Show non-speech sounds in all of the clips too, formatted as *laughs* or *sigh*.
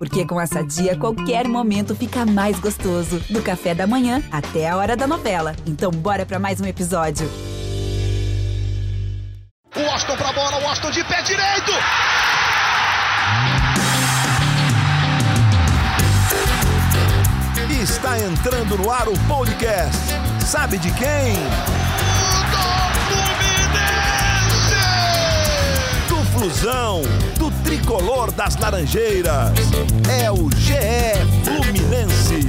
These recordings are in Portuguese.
Porque com essa dia, qualquer momento fica mais gostoso. Do café da manhã até a hora da novela. Então, bora para mais um episódio. O Austin pra bola, o Austin de pé direito! Está entrando no ar o podcast. Sabe de quem? Do Do Flusão, tricolor das Laranjeiras. É o GE Fluminense.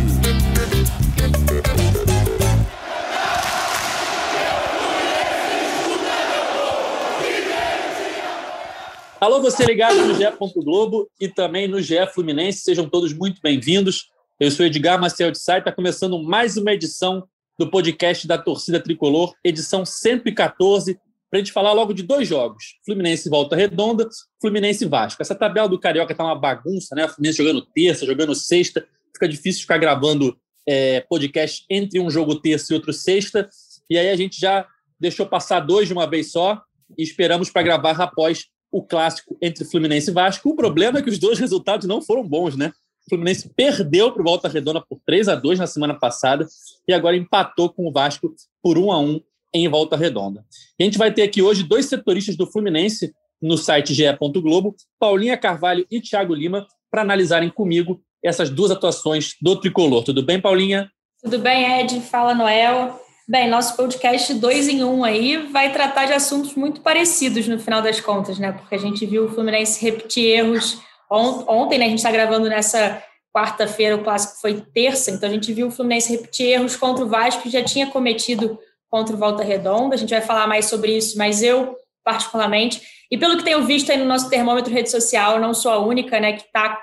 Alô, você ligado no GE. Globo e também no GE Fluminense. Sejam todos muito bem-vindos. Eu sou Edgar Marcel de Sá e está começando mais uma edição do podcast da Torcida Tricolor, edição 114, para a gente falar logo de dois jogos: Fluminense Volta Redonda, Fluminense Vasco. Essa tabela do Carioca está uma bagunça, né? Fluminense jogando terça, jogando sexta, fica difícil ficar gravando é, podcast entre um jogo terça e outro sexta. E aí a gente já deixou passar dois de uma vez só e esperamos para gravar após o clássico entre Fluminense e Vasco. O problema é que os dois resultados não foram bons, né? O Fluminense perdeu para o Volta Redonda por 3 a 2 na semana passada e agora empatou com o Vasco por 1 a 1 em Volta Redonda. A gente vai ter aqui hoje dois setoristas do Fluminense no site ge. Globo, Paulinha Carvalho e Thiago Lima, para analisarem comigo essas duas atuações do tricolor. Tudo bem, Paulinha? Tudo bem, Ed? Fala, Noel. Bem, nosso podcast dois em um aí vai tratar de assuntos muito parecidos no final das contas, né? Porque a gente viu o Fluminense repetir erros ontem, né? A gente está gravando nessa quarta-feira, o clássico foi terça, então a gente viu o Fluminense repetir erros contra o Vasco que já tinha cometido contra o Volta Redonda. A gente vai falar mais sobre isso, mas eu, particularmente, e pelo que tenho visto aí no nosso termômetro rede social, não sou a única, né, que tá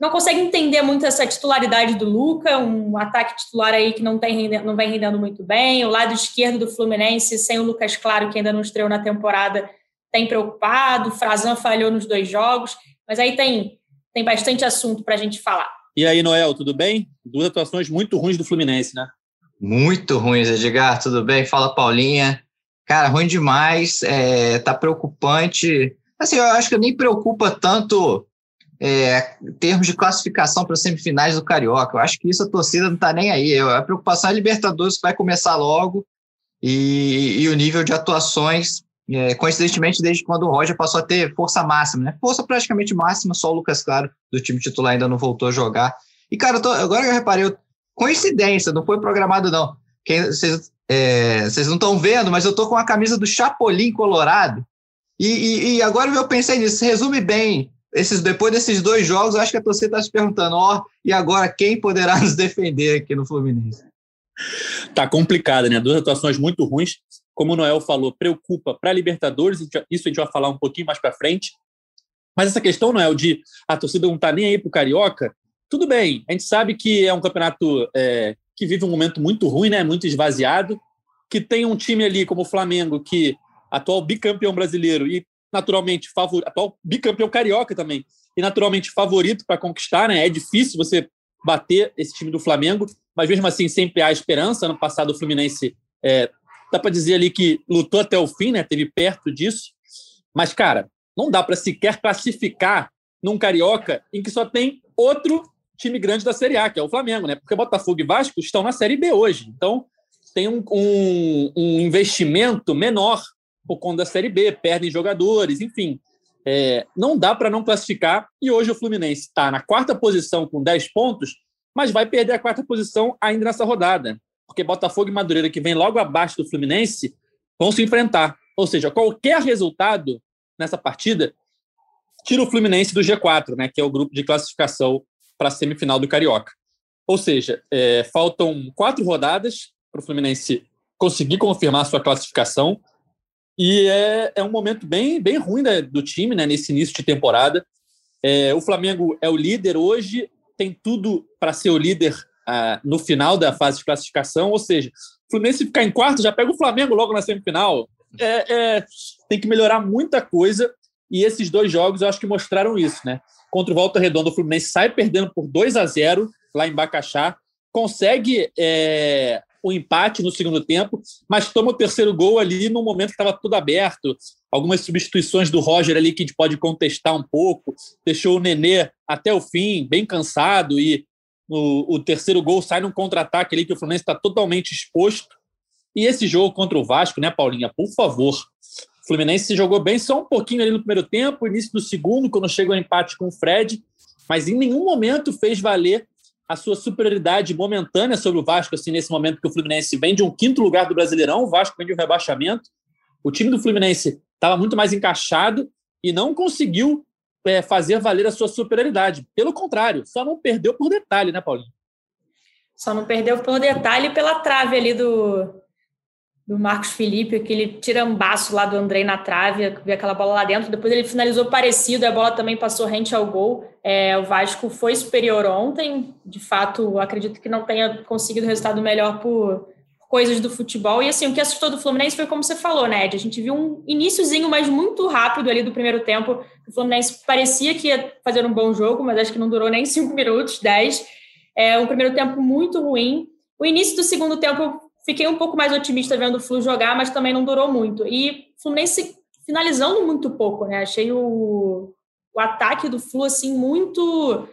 não consegue entender muito essa titularidade do Luca, um ataque titular aí que não, tem, não vem rendendo muito bem. O lado esquerdo do Fluminense, sem o Lucas Claro, que ainda não estreou na temporada, tem preocupado. O Frazan falhou nos dois jogos. Mas aí tem, tem bastante assunto para a gente falar. E aí, Noel, tudo bem? Duas atuações muito ruins do Fluminense, né? Muito ruins, Edgar. Tudo bem? Fala, Paulinha. Cara, ruim demais. É, tá preocupante. Assim, eu acho que nem preocupa tanto é, em termos de classificação para semifinais do Carioca. Eu acho que isso a torcida não está nem aí. A preocupação é a Libertadores, que vai começar logo, e, e o nível de atuações, é, coincidentemente, desde quando o Roger passou a ter força máxima, né? Força praticamente máxima, só o Lucas Claro, do time titular, ainda não voltou a jogar. E, cara, eu tô, agora que eu reparei, eu, coincidência, não foi programado, não. Vocês é, não estão vendo, mas eu tô com a camisa do Chapolin Colorado. E, e, e agora eu pensei nisso, resume bem esses, depois desses dois jogos, acho que a torcida está se perguntando: ó, oh, e agora quem poderá nos defender aqui no Fluminense? Tá complicado, né? Duas atuações muito ruins. Como o Noel falou, preocupa para Libertadores, isso a gente vai falar um pouquinho mais para frente. Mas essa questão, Noel, de a torcida não tá nem aí pro Carioca, tudo bem. A gente sabe que é um campeonato é, que vive um momento muito ruim, né? Muito esvaziado, que tem um time ali como o Flamengo, que atual bicampeão brasileiro e naturalmente favorito, atual bicampeão carioca também, e naturalmente favorito para conquistar, né? É difícil você bater esse time do Flamengo, mas mesmo assim sempre há esperança. Ano passado o Fluminense é, dá para dizer ali que lutou até o fim, né? Teve perto disso, mas cara, não dá para sequer classificar num carioca em que só tem outro time grande da Série A, que é o Flamengo, né? Porque Botafogo e Vasco estão na Série B hoje, então tem um, um, um investimento menor por conta da Série B, perdem jogadores, enfim. É, não dá para não classificar. E hoje o Fluminense está na quarta posição com 10 pontos, mas vai perder a quarta posição ainda nessa rodada. Porque Botafogo e Madureira, que vem logo abaixo do Fluminense, vão se enfrentar. Ou seja, qualquer resultado nessa partida tira o Fluminense do G4, né, que é o grupo de classificação para a semifinal do Carioca. Ou seja, é, faltam quatro rodadas para o Fluminense conseguir confirmar sua classificação. E é, é um momento bem, bem ruim do time né, nesse início de temporada. É, o Flamengo é o líder hoje, tem tudo para ser o líder ah, no final da fase de classificação, ou seja, o Fluminense ficar em quarto já pega o Flamengo logo na semifinal. É, é, tem que melhorar muita coisa e esses dois jogos eu acho que mostraram isso, né? Contra o Volta Redonda, o Fluminense sai perdendo por 2 a 0 lá em Bacaxá, consegue é, o empate no segundo tempo, mas toma o terceiro gol ali no momento que estava tudo aberto. Algumas substituições do Roger ali que a gente pode contestar um pouco, deixou o Nenê até o fim, bem cansado, e o, o terceiro gol sai num contra-ataque ali que o Fluminense está totalmente exposto. E esse jogo contra o Vasco, né, Paulinha? Por favor. Fluminense jogou bem só um pouquinho ali no primeiro tempo, início do segundo, quando chegou o empate com o Fred, mas em nenhum momento fez valer a sua superioridade momentânea sobre o Vasco, assim, nesse momento que o Fluminense vem de um quinto lugar do Brasileirão, o Vasco vem de um rebaixamento. O time do Fluminense estava muito mais encaixado e não conseguiu é, fazer valer a sua superioridade. Pelo contrário, só não perdeu por detalhe, né, Paulinho? Só não perdeu por detalhe pela trave ali do, do Marcos Felipe, aquele tirambaço lá do Andrei na trave, vi aquela bola lá dentro. Depois ele finalizou parecido, a bola também passou rente ao gol. É, o Vasco foi superior ontem, de fato, acredito que não tenha conseguido resultado melhor por coisas do futebol. E assim, o que assustou do Fluminense foi como você falou, né, Ed? A gente viu um iníciozinho, mas muito rápido ali do primeiro tempo. O Fluminense parecia que ia fazer um bom jogo, mas acho que não durou nem *laughs* cinco minutos, dez. É um primeiro tempo muito ruim. O início do segundo tempo Fiquei um pouco mais otimista vendo o Flu jogar, mas também não durou muito. E o Fluminense finalizando muito pouco, né? Achei o, o ataque do Flu, assim, muito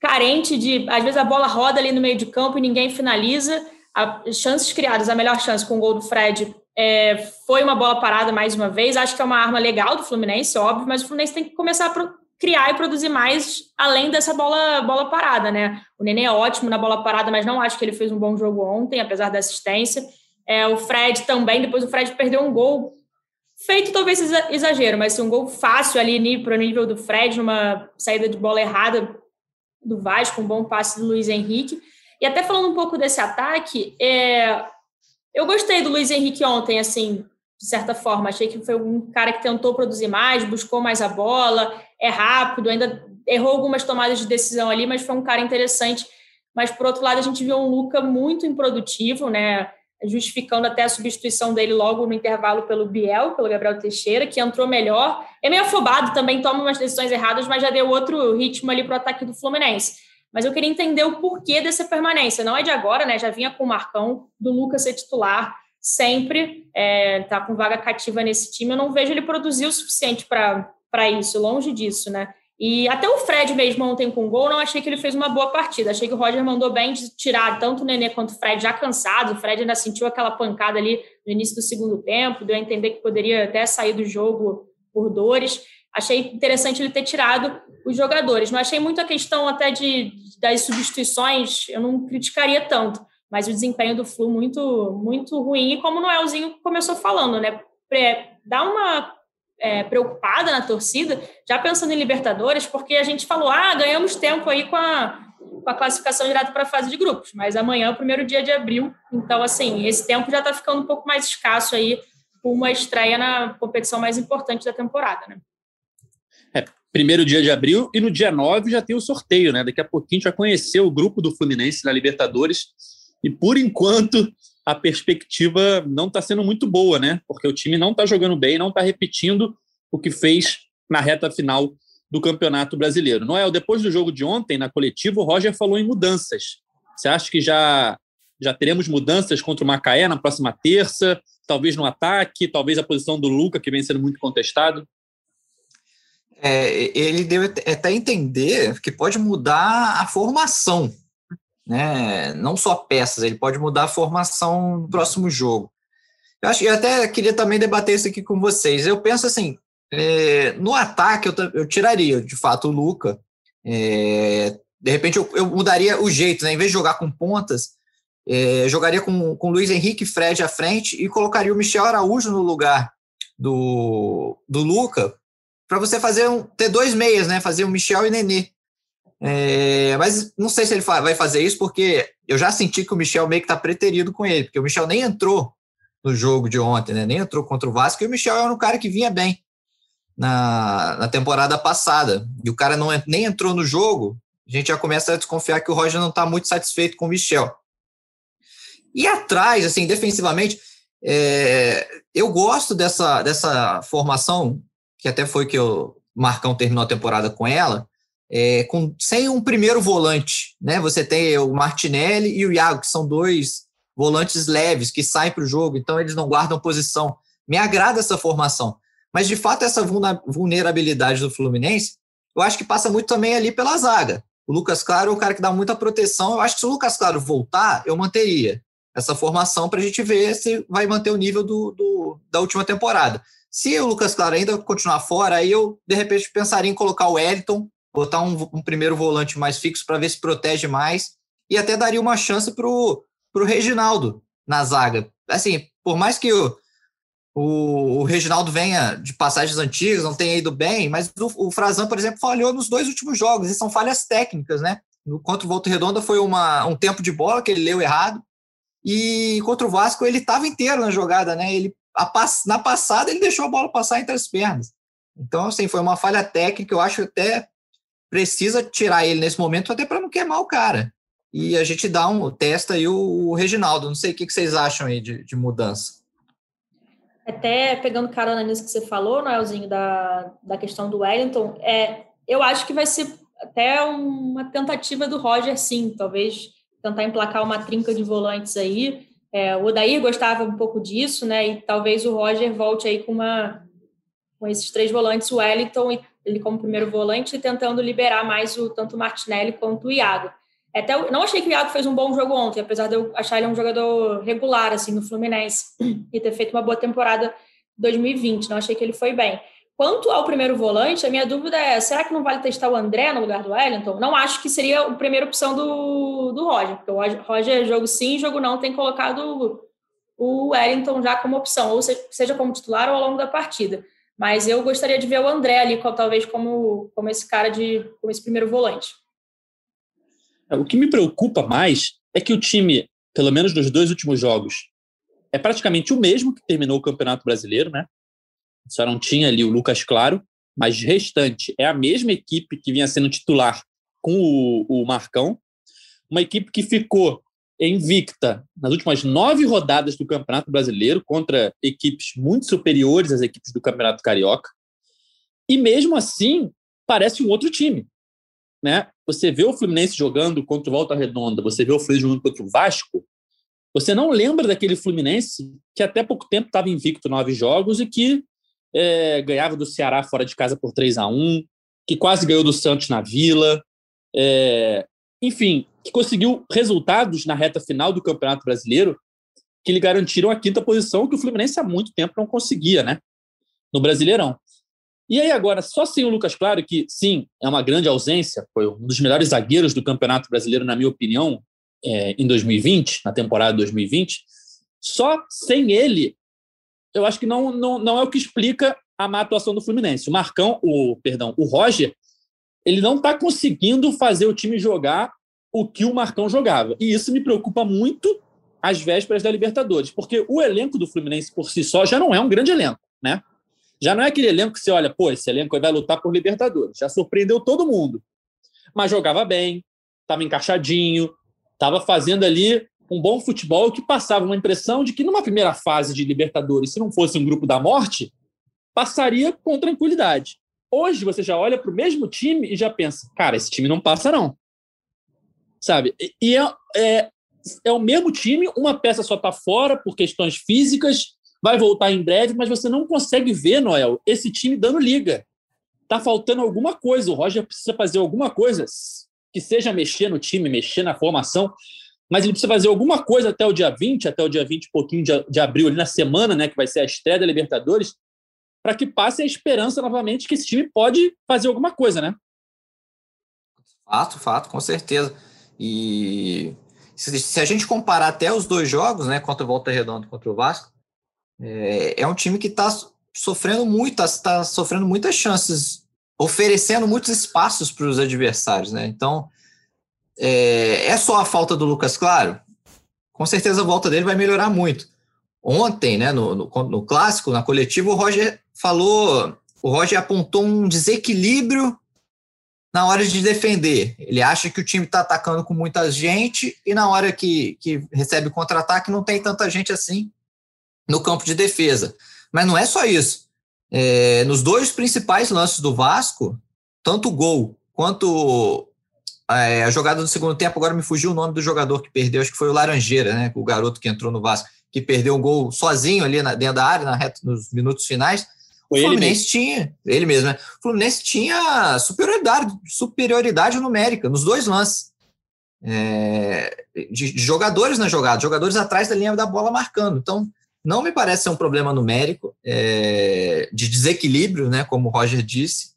carente de... Às vezes a bola roda ali no meio de campo e ninguém finaliza. As chances criadas, a melhor chance com o gol do Fred é, foi uma bola parada mais uma vez. Acho que é uma arma legal do Fluminense, óbvio, mas o Fluminense tem que começar a criar e produzir mais além dessa bola, bola parada, né? O Nenê é ótimo na bola parada, mas não acho que ele fez um bom jogo ontem, apesar da assistência. É, o Fred também, depois o Fred perdeu um gol feito talvez exagero, mas um gol fácil ali para o nível do Fred, numa saída de bola errada do Vasco, um bom passe do Luiz Henrique. E até falando um pouco desse ataque, é, eu gostei do Luiz Henrique ontem, assim, de certa forma. Achei que foi um cara que tentou produzir mais, buscou mais a bola, é rápido, ainda errou algumas tomadas de decisão ali, mas foi um cara interessante. Mas, por outro lado, a gente viu um Luca muito improdutivo, né? Justificando até a substituição dele logo no intervalo pelo Biel, pelo Gabriel Teixeira, que entrou melhor. É meio afobado também, toma umas decisões erradas, mas já deu outro ritmo ali para o ataque do Fluminense. Mas eu queria entender o porquê dessa permanência. Não é de agora, né? Já vinha com o Marcão, do Lucas ser titular sempre, é, tá com vaga cativa nesse time. Eu não vejo ele produzir o suficiente para isso, longe disso, né? E até o Fred mesmo ontem com gol, não achei que ele fez uma boa partida. Achei que o Roger mandou bem de tirar tanto o Nenê quanto o Fred já cansado. O Fred ainda sentiu aquela pancada ali no início do segundo tempo, deu a entender que poderia até sair do jogo por dores. Achei interessante ele ter tirado os jogadores. Não achei muito a questão até de das substituições, eu não criticaria tanto, mas o desempenho do Flu muito muito ruim. E como o Noelzinho começou falando, né? Dá uma é, preocupada na torcida, já pensando em Libertadores, porque a gente falou, ah, ganhamos tempo aí com a, com a classificação direta para a fase de grupos, mas amanhã é o primeiro dia de abril, então, assim, esse tempo já está ficando um pouco mais escasso aí, com uma estreia na competição mais importante da temporada, né? É, primeiro dia de abril e no dia 9 já tem o sorteio, né? Daqui a pouquinho vai conhecer o grupo do Fluminense na Libertadores e, por enquanto, a perspectiva não está sendo muito boa, né? Porque o time não está jogando bem, não está repetindo o que fez na reta final do Campeonato Brasileiro. Noel, depois do jogo de ontem, na coletiva, o Roger falou em mudanças. Você acha que já, já teremos mudanças contra o Macaé na próxima terça? Talvez no ataque, talvez a posição do Luca, que vem sendo muito contestado? É, ele deu até entender que pode mudar a formação né? Não só peças, ele pode mudar a formação no próximo jogo. Eu acho eu até queria também debater isso aqui com vocês. Eu penso assim, é, no ataque eu, eu, tiraria de fato o Luca. É, de repente eu, eu, mudaria o jeito, né? Em vez de jogar com pontas, é, jogaria com, com Luiz Henrique e Fred à frente e colocaria o Michel Araújo no lugar do, do Luca para você fazer um, ter dois meias, né? Fazer o Michel e Nenê. É, mas não sei se ele vai fazer isso, porque eu já senti que o Michel meio que está preterido com ele, porque o Michel nem entrou no jogo de ontem, né? nem entrou contra o Vasco, e o Michel era um cara que vinha bem na, na temporada passada. E o cara não, nem entrou no jogo, a gente já começa a desconfiar que o Roger não está muito satisfeito com o Michel. E atrás, assim, defensivamente, é, eu gosto dessa, dessa formação, que até foi que o Marcão terminou a temporada com ela, é, com, sem um primeiro volante. Né? Você tem o Martinelli e o Iago, que são dois volantes leves que saem para o jogo, então eles não guardam posição. Me agrada essa formação. Mas, de fato, essa vulnerabilidade do Fluminense, eu acho que passa muito também ali pela zaga. O Lucas Claro é o cara que dá muita proteção. Eu acho que se o Lucas Claro voltar, eu manteria essa formação para a gente ver se vai manter o nível do, do, da última temporada. Se o Lucas Claro ainda continuar fora, aí eu, de repente, pensaria em colocar o Wellington, botar um, um primeiro volante mais fixo para ver se protege mais, e até daria uma chance para o Reginaldo na zaga. Assim, por mais que o, o, o, Reginaldo venha de passagens antigas, não tenha ido bem, mas o, o Frazan, por exemplo, falhou nos dois últimos jogos, e são falhas técnicas, né? No, contra o Volta Redonda foi uma, um tempo de bola que ele leu errado, e contra o Vasco ele estava inteiro na jogada, né? Ele a, na passada ele deixou a bola passar entre as pernas. Então, assim, foi uma falha técnica, eu acho até precisa tirar ele nesse momento até para não queimar o cara. E a gente dá um testa aí o, o Reginaldo. Não sei o que, que vocês acham aí de, de mudança. Até pegando carona nisso que você falou, Noelzinho, da, da questão do Wellington, é, eu acho que vai ser até uma tentativa do Roger, sim, talvez tentar emplacar uma trinca de volantes aí. É, o Odair gostava um pouco disso, né? E talvez o Roger volte aí com uma com esses três volantes, o Wellington, ele como primeiro volante, tentando liberar mais o tanto o Martinelli quanto o Iago. Até eu não achei que o Iago fez um bom jogo ontem, apesar de eu achar ele um jogador regular assim no Fluminense *clears throat* e ter feito uma boa temporada 2020. Não achei que ele foi bem. Quanto ao primeiro volante, a minha dúvida é: será que não vale testar o André no lugar do Wellington? Não acho que seria a primeira opção do, do Roger, porque o Roger, jogo sim, jogo não, tem colocado o Wellington já como opção, ou seja, seja como titular ou ao longo da partida. Mas eu gostaria de ver o André ali, talvez como, como esse cara de como esse primeiro volante. É, o que me preocupa mais é que o time, pelo menos nos dois últimos jogos, é praticamente o mesmo que terminou o Campeonato Brasileiro, né? Só não tinha ali o Lucas Claro, mas restante é a mesma equipe que vinha sendo titular com o, o Marcão, uma equipe que ficou invicta nas últimas nove rodadas do Campeonato Brasileiro contra equipes muito superiores às equipes do Campeonato Carioca. E mesmo assim, parece um outro time. Né? Você vê o Fluminense jogando contra o Volta Redonda, você vê o Fluminense jogando contra o Vasco, você não lembra daquele Fluminense que até pouco tempo estava invicto nove jogos e que é, ganhava do Ceará fora de casa por 3 a 1 que quase ganhou do Santos na Vila. É, enfim, que conseguiu resultados na reta final do Campeonato Brasileiro que lhe garantiram a quinta posição, que o Fluminense há muito tempo não conseguia, né? No Brasileirão. E aí agora, só sem o Lucas Claro, que sim, é uma grande ausência, foi um dos melhores zagueiros do Campeonato Brasileiro, na minha opinião, é, em 2020, na temporada 2020, só sem ele, eu acho que não, não, não é o que explica a má atuação do Fluminense. O Marcão, o perdão, o Roger, ele não está conseguindo fazer o time jogar o que o Marcão jogava. E isso me preocupa muito às vésperas da Libertadores, porque o elenco do Fluminense por si só já não é um grande elenco, né? Já não é aquele elenco que você olha, pô, esse elenco vai lutar por Libertadores. Já surpreendeu todo mundo. Mas jogava bem, estava encaixadinho, estava fazendo ali um bom futebol que passava uma impressão de que numa primeira fase de Libertadores, se não fosse um grupo da morte, passaria com tranquilidade. Hoje você já olha para o mesmo time e já pensa, cara, esse time não passa não. Sabe? E é, é, é o mesmo time, uma peça só está fora por questões físicas, vai voltar em breve, mas você não consegue ver, Noel, esse time dando liga. Tá faltando alguma coisa. O Roger precisa fazer alguma coisa que seja mexer no time, mexer na formação, mas ele precisa fazer alguma coisa até o dia 20, até o dia 20 pouquinho de, de abril, ali na semana, né, que vai ser a estreia da Libertadores, para que passe a esperança novamente que esse time pode fazer alguma coisa, né? Fato, fato, com certeza. E se, a gente comparar até os dois jogos, né, contra o Volta Redonda e contra o Vasco, é, é um time que está sofrendo muito, está sofrendo muitas chances, oferecendo muitos espaços para os adversários, né? Então, é, é, só a falta do Lucas Claro? Com certeza a volta dele vai melhorar muito. Ontem, né, no, no, no clássico, na coletiva, o Roger falou, o Roger apontou um desequilíbrio na hora de defender. Ele acha que o time está atacando com muita gente e na hora que, que recebe contra-ataque não tem tanta gente assim no campo de defesa. Mas não é só isso. É, nos dois principais lances do Vasco, tanto o gol quanto é, a jogada do segundo tempo, agora me fugiu o nome do jogador que perdeu, acho que foi o Laranjeira, né? O garoto que entrou no Vasco, que perdeu um gol sozinho ali na, dentro da área, na reta, nos minutos finais. Foi o Fluminense tinha, ele mesmo, né? O Fluminense tinha superioridade, superioridade numérica nos dois lances. É, de, de, jogadores na jogada, jogadores atrás da linha da bola marcando. Então, não me parece ser um problema numérico, é, de desequilíbrio, né? Como o Roger disse.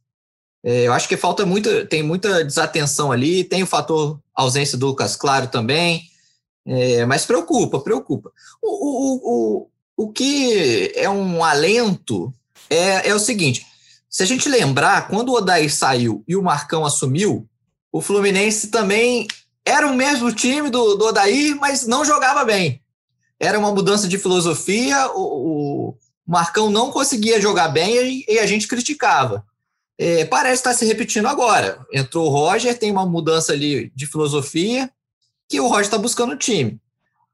É, eu acho que falta muita, tem muita desatenção ali, tem o fator ausência do Lucas Claro também, é, mas preocupa, preocupa. O, o, o, o que é um alento é, é o seguinte: se a gente lembrar, quando o Odair saiu e o Marcão assumiu, o Fluminense também era o mesmo time do, do Odair, mas não jogava bem. Era uma mudança de filosofia, o, o Marcão não conseguia jogar bem e, e a gente criticava. É, parece estar se repetindo agora. Entrou o Roger, tem uma mudança ali de filosofia, que o Roger está buscando o time.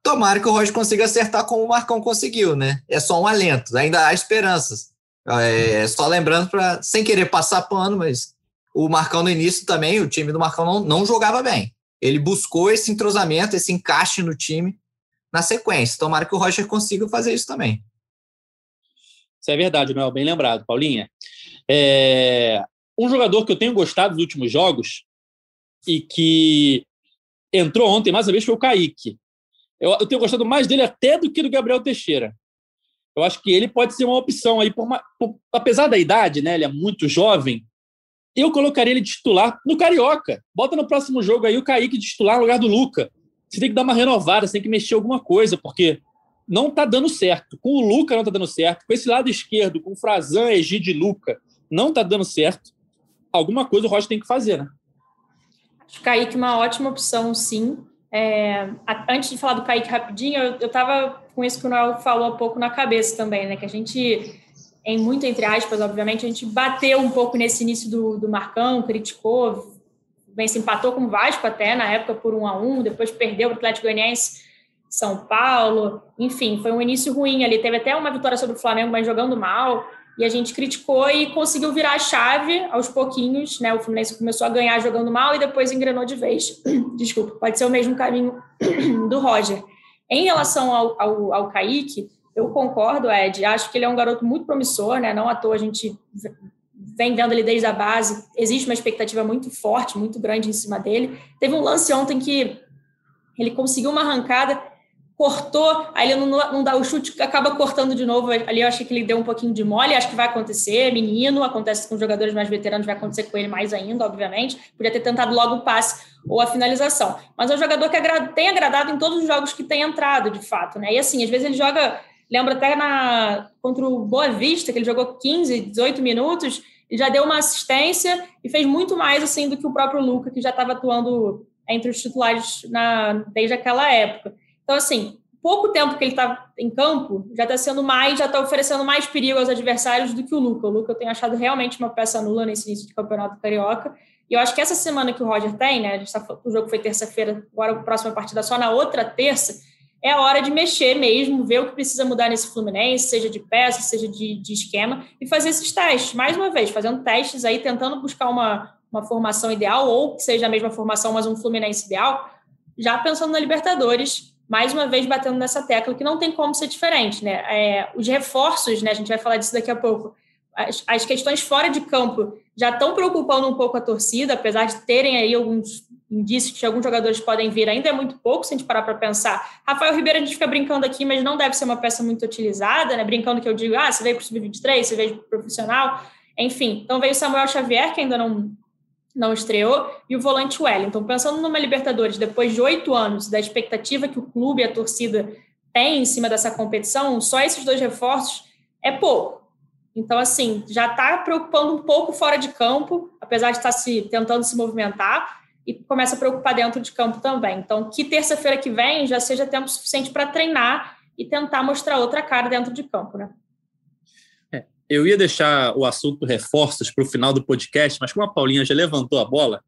Tomara que o Roger consiga acertar como o Marcão conseguiu, né? É só um alento, ainda há esperanças. É, só lembrando, para sem querer passar pano, mas o Marcão no início também, o time do Marcão não, não jogava bem. Ele buscou esse entrosamento, esse encaixe no time na sequência. Tomara que o Roger consiga fazer isso também. Isso é verdade, Noel, bem lembrado, Paulinha. É, um jogador que eu tenho gostado dos últimos jogos e que entrou ontem mais uma vez foi o Kaique. Eu, eu, tenho gostado mais dele até do que do Gabriel Teixeira. Eu acho que ele pode ser uma opção aí, por uma, por, apesar da idade, né? Ele é muito jovem. Eu colocaria ele titular no Carioca. Bota no próximo jogo aí o Kaique titular no lugar do Luca. Você tem que dar uma renovada, você tem que mexer alguma coisa, porque não está dando certo. Com o Luca não está dando certo. Com esse lado esquerdo, com o Frazan, Egide e Luca, não está dando certo, alguma coisa o Rocha tem que fazer, né? Acho que Kaique é uma ótima opção, sim. É, antes de falar do Kaique rapidinho, eu estava com isso que o Noel falou há pouco na cabeça também, né? Que a gente, em muito entre aspas, obviamente, a gente bateu um pouco nesse início do, do Marcão, criticou, bem, se empatou com o Vasco até na época por um a um, depois perdeu o Atlético Goianiense São Paulo, enfim, foi um início ruim ali. Teve até uma vitória sobre o Flamengo, mas jogando mal e a gente criticou e conseguiu virar a chave aos pouquinhos, né? O Fluminense começou a ganhar jogando mal e depois engrenou de vez. *clears throat* Desculpa, pode ser o mesmo caminho *clears throat* do Roger. Em relação ao, ao, ao Kaique, eu concordo, Ed, acho que ele é um garoto muito promissor, né? Não à toa a gente vem vendo ele desde a base, existe uma expectativa muito forte, muito grande em cima dele. Teve um lance ontem que ele conseguiu uma arrancada cortou, aí ele não, não dá o chute, acaba cortando de novo. Ali eu achei que ele deu um pouquinho de mole, acho que vai acontecer. Menino, acontece com jogadores mais veteranos, vai acontecer com ele mais ainda, obviamente. Podia ter tentado logo o passe ou a finalização. Mas é um jogador que tem agradado em todos os jogos que tem entrado, de fato, né? E assim, às vezes ele joga, lembra até na contra o Boa Vista, que ele jogou 15, 18 minutos, ele já deu uma assistência e fez muito mais assim do que o próprio Luca, que já estava atuando entre os titulares na, desde aquela época. Então, assim, pouco tempo que ele está em campo, já está sendo mais, já está oferecendo mais perigo aos adversários do que o Luca. O Luca eu tenho achado realmente uma peça nula nesse início de campeonato carioca. E eu acho que essa semana que o Roger tem, né? Tá, o jogo foi terça-feira, agora a próxima partida só na outra terça, é a hora de mexer mesmo, ver o que precisa mudar nesse Fluminense, seja de peça, seja de, de esquema, e fazer esses testes, mais uma vez, fazendo testes aí, tentando buscar uma, uma formação ideal, ou que seja a mesma formação, mas um Fluminense ideal, já pensando na Libertadores, mais uma vez batendo nessa tecla que não tem como ser diferente, né? É, os reforços, né? A gente vai falar disso daqui a pouco. As, as, questões fora de campo já estão preocupando um pouco a torcida, apesar de terem aí alguns indícios que alguns jogadores podem vir, ainda é muito pouco se a gente parar para pensar. Rafael Ribeiro, a gente fica brincando aqui, mas não deve ser uma peça muito utilizada, né? Brincando que eu digo, ah, você veio para o Sub-23, você veio para o profissional, enfim. Então veio Samuel Xavier, que ainda não não estreou, e o volante Wellington. Pensando numa Libertadores, depois de oito anos, da expectativa que o clube e a torcida têm em cima dessa competição, só esses dois reforços é pouco. Então, assim, já está preocupando um pouco fora de campo, apesar de estar tá se tentando se movimentar, e começa a preocupar dentro de campo também. Então, que terça-feira que vem já seja tempo suficiente para treinar e tentar mostrar outra cara dentro de campo, né? Eu ia deixar o assunto reforços para o final do podcast, mas como a Paulinha já levantou a bola,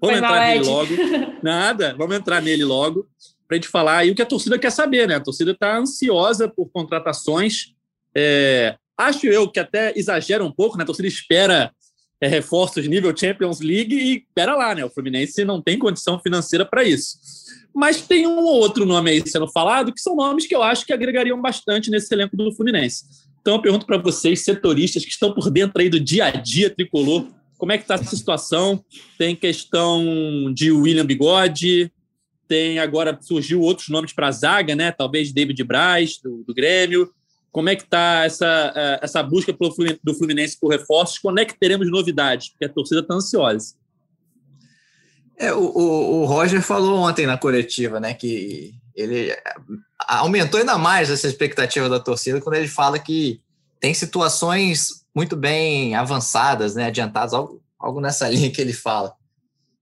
vamos entrar nele logo. *laughs* Nada, vamos entrar nele logo para a gente falar aí o que a torcida quer saber, né? A torcida está ansiosa por contratações. É, acho eu que até exagera um pouco, né? A torcida espera é, reforços nível Champions League e pera lá, né? O Fluminense não tem condição financeira para isso. Mas tem um ou outro nome aí sendo falado que são nomes que eu acho que agregariam bastante nesse elenco do Fluminense. Então eu pergunto para vocês, setoristas que estão por dentro aí do dia a dia tricolor, como é que está essa situação? Tem questão de William Bigode, tem agora surgiu outros nomes para a zaga, né? Talvez David Braz, do, do Grêmio. Como é que está essa, é, essa busca pelo Fluminense, do Fluminense por reforços? Quando é que teremos novidades? Porque a torcida está ansiosa. É, o, o, o, Roger falou ontem na coletiva, né, que ele aumentou ainda mais essa expectativa da torcida quando ele fala que tem situações muito bem avançadas, né, adiantadas, algo, algo nessa *laughs* linha que ele fala.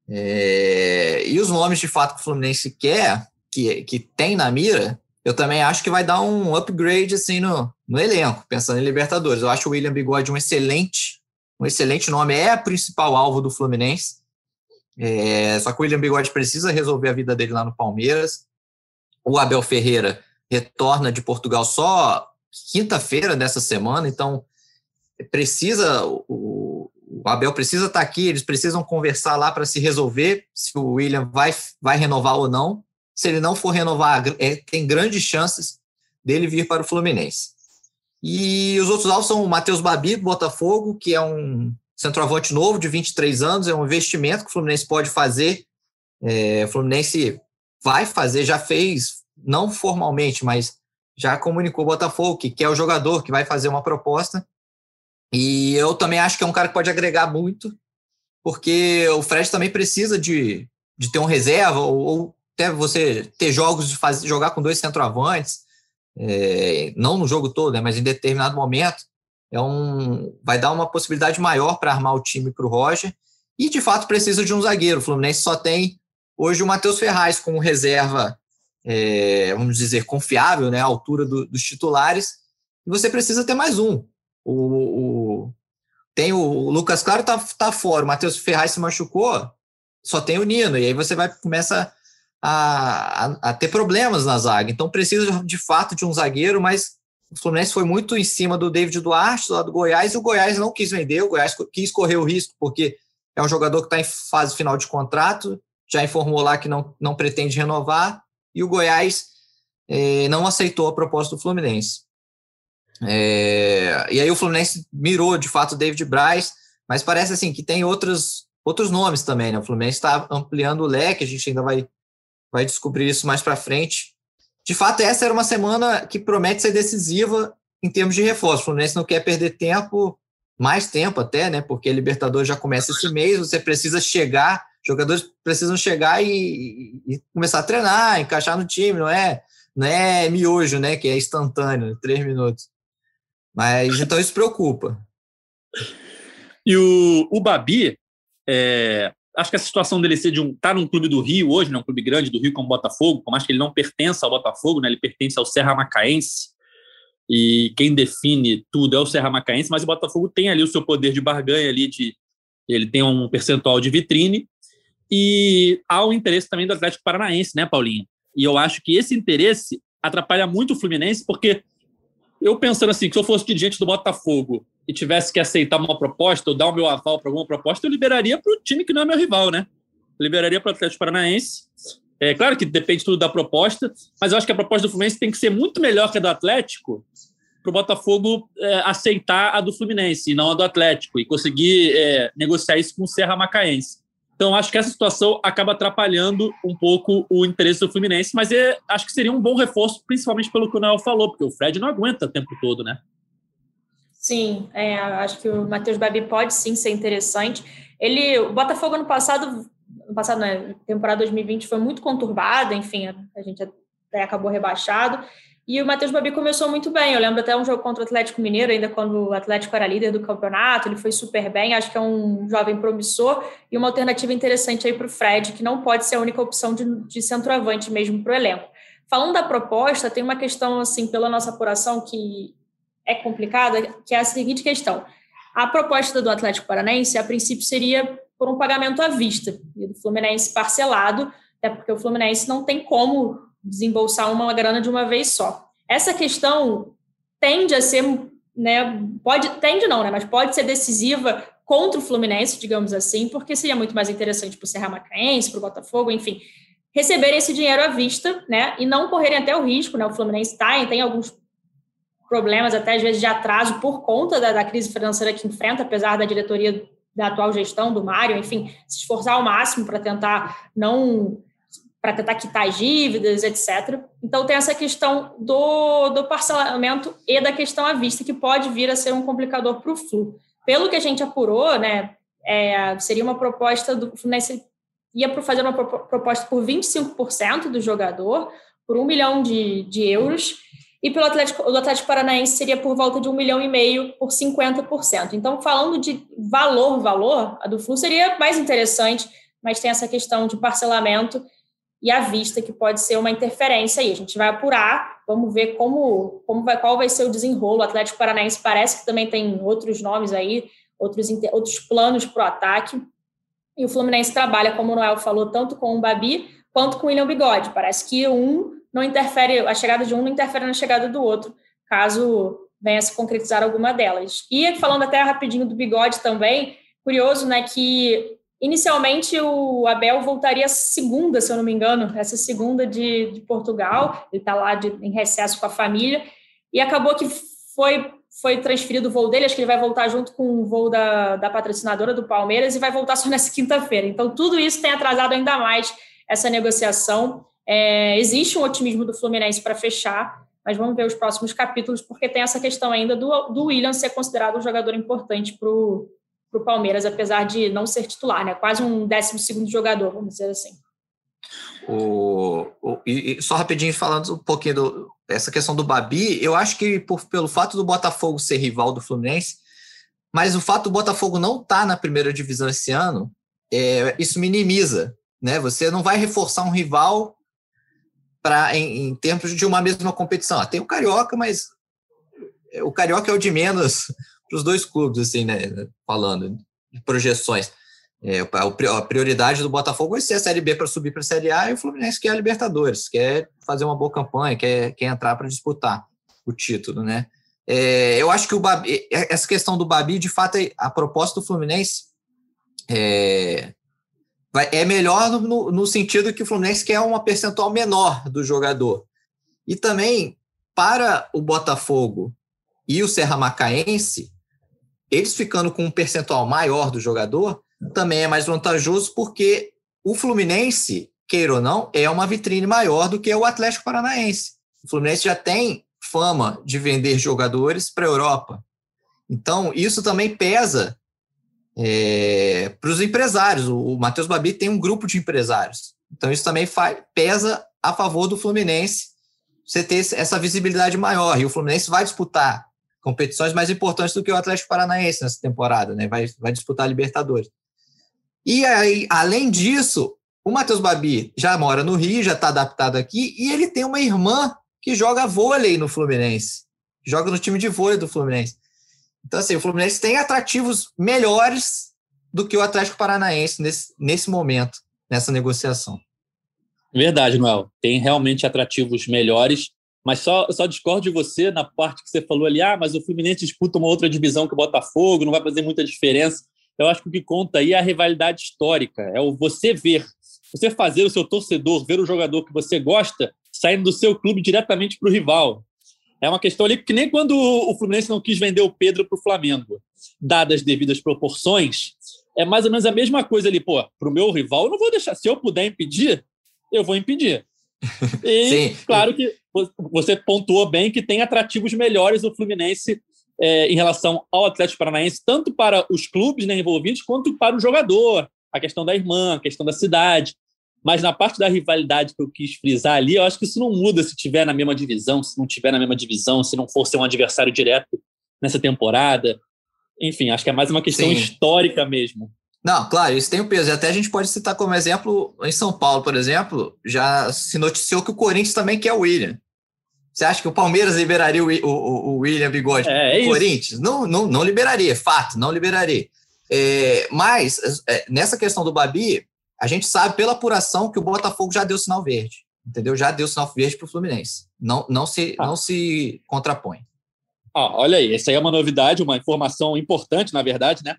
É, e os nomes de fato que o Fluminense quer, que, que tem na mira, eu também acho que vai dar um upgrade assim no, no elenco, pensando em Libertadores. Eu acho o William Bigode um excelente, um excelente nome, é o principal alvo do Fluminense. É, só que o William Bigode precisa resolver a vida dele lá no Palmeiras. O Abel Ferreira retorna de Portugal só quinta-feira dessa semana, então precisa o, o Abel precisa estar aqui, eles precisam conversar lá para se resolver se o William vai, vai renovar ou não. Se ele não for renovar, é, tem grandes chances dele vir para o Fluminense. E os outros alvos são o Matheus Babi, do Botafogo, que é um centroavante novo, de 23 anos, é um investimento que o Fluminense pode fazer. É, o Fluminense vai fazer, já fez, não formalmente, mas já comunicou o Botafogo que quer o jogador, que vai fazer uma proposta. E eu também acho que é um cara que pode agregar muito, porque o Fred também precisa de, de ter um reserva, ou, ou até você ter jogos de fazer, jogar com dois centroavantes, é, não no jogo todo, né, mas em determinado momento, é um, vai dar uma possibilidade maior para armar o time para o Roger. E de fato precisa de um zagueiro. O Fluminense só tem hoje o Matheus Ferraz como reserva, é, vamos dizer, confiável, né, à altura do, dos titulares. E você precisa ter mais um. O, o tem o, o, Lucas Claro tá, tá fora, o Matheus Ferraz se machucou, só tem o Nino, e aí você vai começa a, a, a, ter problemas na zaga. Então precisa de fato de um zagueiro, mas o Fluminense foi muito em cima do David Duarte, lá do Goiás, e o Goiás não quis vender, o Goiás quis correr o risco, porque é um jogador que está em fase final de contrato, já informou lá que não, não pretende renovar, e o Goiás eh, não aceitou a proposta do Fluminense. É, e aí o Fluminense mirou, de fato, David Braz, mas parece assim que tem outros, outros nomes também, né? O Fluminense está ampliando o leque, a gente ainda vai, vai descobrir isso mais para frente. De fato, essa era uma semana que promete ser decisiva em termos de reforço. O Fluminense não quer perder tempo, mais tempo até, né? Porque a Libertadores já começa esse mês, você precisa chegar, jogadores precisam chegar e, e começar a treinar, encaixar no time, não é? Não é miojo, né? Que é instantâneo, três minutos. Mas então isso preocupa. E o, o Babi, é, acho que a situação dele ser de um. tá num clube do Rio hoje, né, um clube grande do Rio como Botafogo, por mais que ele não pertença ao Botafogo, né, ele pertence ao Serra Macaense. E quem define tudo é o Serra Macaense, mas o Botafogo tem ali o seu poder de barganha ali, de ele tem um percentual de vitrine. E há o interesse também do Atlético Paranaense, né, Paulinho? E eu acho que esse interesse atrapalha muito o Fluminense, porque eu pensando assim, que se eu fosse dirigente do Botafogo e tivesse que aceitar uma proposta ou dar o meu aval para alguma proposta, eu liberaria para o time que não é meu rival, né? liberaria para o Atlético Paranaense. É claro que depende tudo da proposta, mas eu acho que a proposta do Fluminense tem que ser muito melhor que a do Atlético para o Botafogo é, aceitar a do Fluminense e não a do Atlético e conseguir é, negociar isso com o Serra Macaense. Então, acho que essa situação acaba atrapalhando um pouco o interesse do Fluminense, mas é, acho que seria um bom reforço, principalmente pelo que o Noel falou, porque o Fred não aguenta o tempo todo, né? Sim, é, acho que o Matheus Babi pode sim ser interessante. Ele, o Botafogo ano passado, ano passado, né, temporada 2020 foi muito conturbada, enfim, a gente até acabou rebaixado. E o Matheus Babi começou muito bem. Eu lembro até um jogo contra o Atlético Mineiro, ainda quando o Atlético era líder do campeonato, ele foi super bem. Acho que é um jovem promissor e uma alternativa interessante aí para o Fred, que não pode ser a única opção de, de centroavante mesmo para o elenco. Falando da proposta, tem uma questão, assim, pela nossa apuração, que é complicada, que é a seguinte questão. A proposta do Atlético Paranense, a princípio, seria por um pagamento à vista, e do Fluminense parcelado, até porque o Fluminense não tem como desembolsar uma grana de uma vez só. Essa questão tende a ser, né, pode, tende não, né, mas pode ser decisiva contra o Fluminense, digamos assim, porque seria muito mais interessante para o Serra Macaense, para o Botafogo, enfim, receberem esse dinheiro à vista, né, e não correrem até o risco, né, o Fluminense tá, tem alguns problemas, até às vezes de atraso por conta da, da crise financeira que enfrenta, apesar da diretoria da atual gestão do Mário, enfim, se esforçar ao máximo para tentar não para tentar quitar as dívidas, etc. Então tem essa questão do, do parcelamento e da questão à vista, que pode vir a ser um complicador para o Flu. Pelo que a gente apurou, né, é, seria uma proposta do Fluminense ia fazer uma proposta por 25% do jogador, por um milhão de, de euros, e pelo Atlético, o Atlético Paranaense seria por volta de um milhão e meio por 50%. Então, falando de valor, valor, a do Flu seria mais interessante, mas tem essa questão de parcelamento e à vista que pode ser uma interferência aí. A gente vai apurar, vamos ver como, como vai, qual vai ser o desenrolo. O Atlético Paranaense parece que também tem outros nomes aí, outros, outros planos para o ataque. E o Fluminense trabalha, como o Noel falou, tanto com o Babi quanto com o William Bigode. Parece que um não interfere, a chegada de um não interfere na chegada do outro, caso venha se concretizar alguma delas. E falando até rapidinho do Bigode também, curioso, né, que inicialmente o Abel voltaria segunda, se eu não me engano, essa segunda de, de Portugal, ele está lá de, em recesso com a família, e acabou que foi foi transferido o voo dele, acho que ele vai voltar junto com o voo da, da patrocinadora do Palmeiras e vai voltar só *laughs* nessa quinta-feira. Então, tudo isso tem atrasado ainda mais essa negociação. É, existe um otimismo do Fluminense para fechar, mas vamos ver os próximos capítulos, porque tem essa questão ainda do, do William ser considerado um jogador importante para o Palmeiras, apesar de não ser titular, né? Quase um décimo segundo jogador, vamos dizer assim. O, o, e, só rapidinho falando um pouquinho do, essa questão do Babi, eu acho que por, pelo fato do Botafogo ser rival do Fluminense, mas o fato do Botafogo não estar tá na primeira divisão esse ano, é, isso minimiza, né? Você não vai reforçar um rival para em, em, termos de uma mesma competição. Ah, tem o Carioca, mas o Carioca é o de menos para os dois clubes, assim, né? Falando de projeções. É, a prioridade do Botafogo vai ser a Série B para subir para a Série A e o Fluminense quer a Libertadores, quer fazer uma boa campanha, quer, quer entrar para disputar o título, né? É, eu acho que o Babi, é, essa questão do Babi, de fato, é, a proposta do Fluminense é, é melhor no, no sentido que o Fluminense quer uma percentual menor do jogador. E também, para o Botafogo e o Serra Macaense, eles ficando com um percentual maior do jogador, também é mais vantajoso porque o Fluminense, queira ou não, é uma vitrine maior do que o Atlético Paranaense. O Fluminense já tem fama de vender jogadores para a Europa. Então, isso também pesa é, para os empresários. O, o Matheus Babi tem um grupo de empresários. Então, isso também pesa a favor do Fluminense você ter essa visibilidade maior. E o Fluminense vai disputar competições mais importantes do que o Atlético Paranaense nessa temporada, né? Vai, vai disputar a Libertadores. E aí, além disso, o Matheus Babi já mora no Rio, já está adaptado aqui, e ele tem uma irmã que joga vôlei no Fluminense. Joga no time de vôlei do Fluminense. Então, assim, o Fluminense tem atrativos melhores do que o Atlético Paranaense nesse, nesse momento, nessa negociação. Verdade, Noel. Tem realmente atrativos melhores, mas só, só discordo de você na parte que você falou ali, ah, mas o Fluminense disputa uma outra divisão que o Botafogo, não vai fazer muita diferença. Eu acho que o que conta aí é a rivalidade histórica, é o você ver, você fazer o seu torcedor ver o jogador que você gosta saindo do seu clube diretamente para o rival. É uma questão ali que nem quando o Fluminense não quis vender o Pedro para o Flamengo, dadas as devidas proporções, é mais ou menos a mesma coisa ali, pô, para o meu rival eu não vou deixar, se eu puder impedir, eu vou impedir. *laughs* E Sim. claro que você pontuou bem que tem atrativos melhores o Fluminense é, em relação ao Atlético Paranaense, tanto para os clubes né, envolvidos, quanto para o jogador, a questão da irmã, a questão da cidade. Mas na parte da rivalidade que eu quis frisar ali, eu acho que isso não muda se tiver na mesma divisão, se não tiver na mesma divisão, se não for ser um adversário direto nessa temporada. Enfim, acho que é mais uma questão Sim. histórica mesmo. Não, claro, isso tem um peso. E até a gente pode citar como exemplo, em São Paulo, por exemplo, já se noticiou que o Corinthians também quer o William. Você acha que o Palmeiras liberaria o, o, o William Bigode? É, é Corinthians? Não, não, não liberaria, fato, não liberaria. É, mas, é, nessa questão do Babi, a gente sabe pela apuração que o Botafogo já deu sinal verde, entendeu? Já deu sinal verde para o Fluminense. Não, não, se, ah. não se contrapõe. Ah, olha aí, essa aí é uma novidade, uma informação importante, na verdade, né?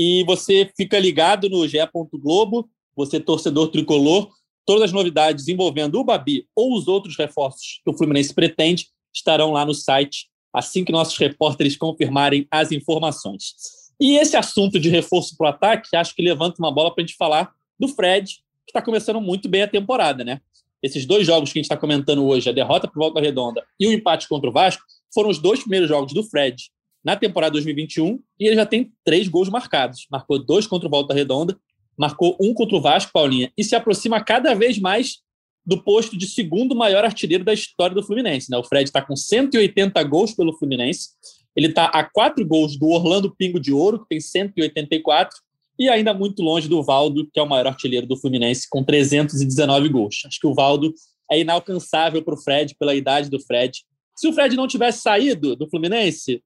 E você fica ligado no GE. Globo, você torcedor tricolor, todas as novidades envolvendo o Babi ou os outros reforços que o Fluminense pretende estarão lá no site assim que nossos repórteres confirmarem as informações. E esse assunto de reforço para o ataque, acho que levanta uma bola para a gente falar do Fred, que está começando muito bem a temporada, né? Esses dois jogos que a gente está comentando hoje, a derrota para Volta Redonda e o empate contra o Vasco, foram os dois primeiros jogos do Fred na temporada 2021 e ele já tem três gols marcados. Marcou dois contra o Volta Redonda, marcou um contra o Vasco, Paulinha, e se aproxima cada vez mais do posto de segundo maior artilheiro da história do Fluminense. Né? O Fred está com 180 gols pelo Fluminense, ele está a quatro gols do Orlando Pingo de Ouro, que tem 184, e ainda muito longe do Valdo, que é o maior artilheiro do Fluminense, com 319 gols. Acho que o Valdo é inalcançável para o Fred, pela idade do Fred. Se o Fred não tivesse saído do Fluminense,